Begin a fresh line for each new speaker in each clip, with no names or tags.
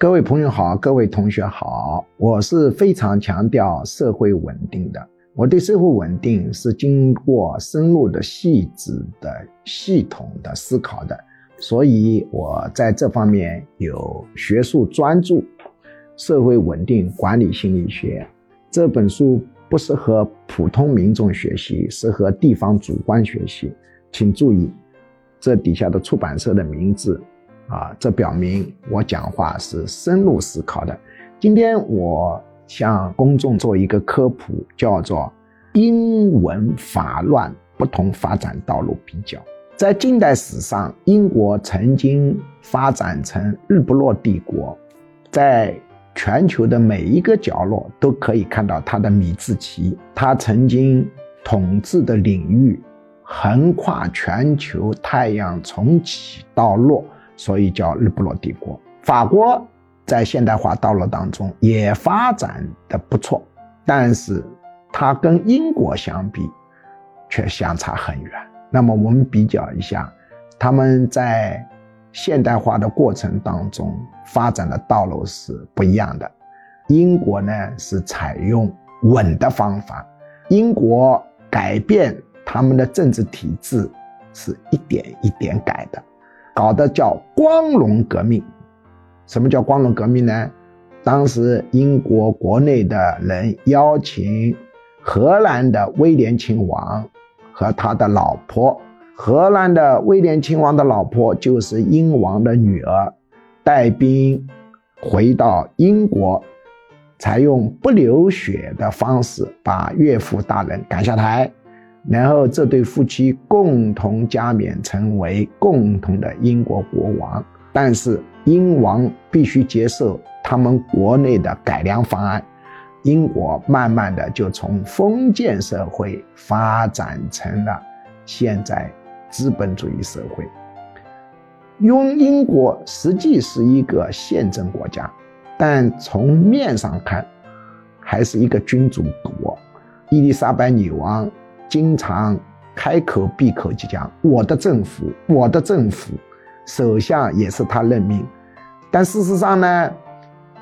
各位朋友好，各位同学好，我是非常强调社会稳定的。我对社会稳定是经过深入的、细致的、系统的思考的，所以我在这方面有学术专著《社会稳定管理心理学》这本书不适合普通民众学习，适合地方主观学习。请注意这底下的出版社的名字。啊，这表明我讲话是深入思考的。今天我向公众做一个科普，叫做英文法乱不同发展道路比较。在近代史上，英国曾经发展成日不落帝国，在全球的每一个角落都可以看到它的米字旗。它曾经统治的领域横跨全球，太阳从起到落。所以叫日不落帝国。法国在现代化道路当中也发展的不错，但是它跟英国相比却相差很远。那么我们比较一下，他们在现代化的过程当中发展的道路是不一样的。英国呢是采用稳的方法，英国改变他们的政治体制是一点一点改的。搞的叫光荣革命，什么叫光荣革命呢？当时英国国内的人邀请荷兰的威廉亲王和他的老婆，荷兰的威廉亲王的老婆就是英王的女儿，带兵回到英国，采用不流血的方式把岳父大人赶下台。然后这对夫妻共同加冕成为共同的英国国王，但是英王必须接受他们国内的改良方案。英国慢慢的就从封建社会发展成了现在资本主义社会。用英国实际是一个宪政国家，但从面上看还是一个君主国。伊丽莎白女王。经常开口闭口就讲我的政府，我的政府，首相也是他任命。但事实上呢，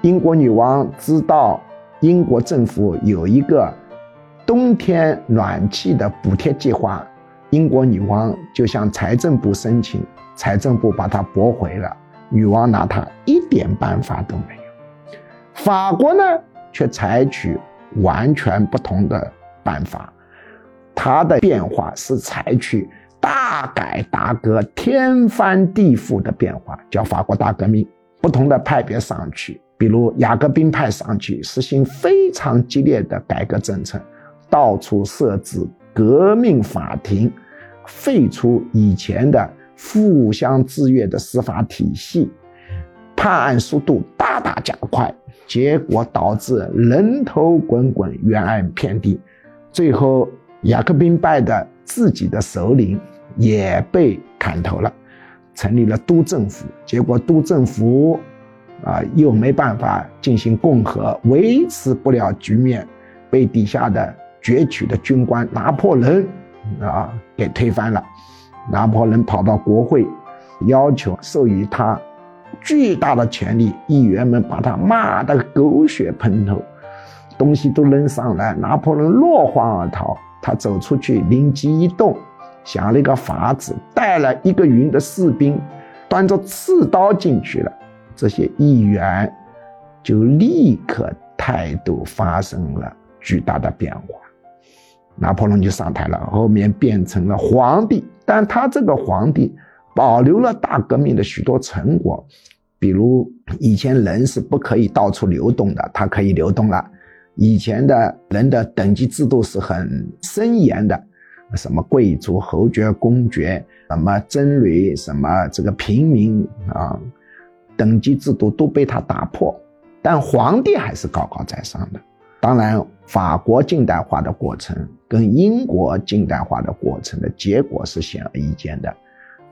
英国女王知道英国政府有一个冬天暖气的补贴计划，英国女王就向财政部申请，财政部把它驳回了，女王拿她一点办法都没有。法国呢，却采取完全不同的办法。它的变化是采取大改大革、天翻地覆的变化，叫法国大革命。不同的派别上去，比如雅各宾派上去，实行非常激烈的改革政策，到处设置革命法庭，废除以前的互相制约的司法体系，判案速度大大加快，结果导致人头滚滚、冤案遍地，最后。雅各宾派的自己的首领也被砍头了，成立了督政府，结果督政府啊又没办法进行共和，维持不了局面，被底下的攫取的军官拿破仑啊给推翻了。拿破仑跑到国会，要求授予他巨大的权力，议员们把他骂得狗血喷头，东西都扔上来，拿破仑落荒而逃。他走出去，灵机一动，想了一个法子，带了一个营的士兵，端着刺刀进去了。这些议员就立刻态度发生了巨大的变化，拿破仑就上台了，后面变成了皇帝。但他这个皇帝保留了大革命的许多成果，比如以前人是不可以到处流动的，他可以流动了。以前的人的等级制度是很森严的，什么贵族、侯爵、公爵，什么僧侣，什么这个平民啊，等级制度都被他打破，但皇帝还是高高在上的。当然，法国近代化的过程跟英国近代化的过程的结果是显而易见的，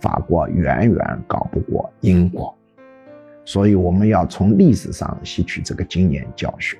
法国远远搞不过英国，所以我们要从历史上吸取这个经验教训。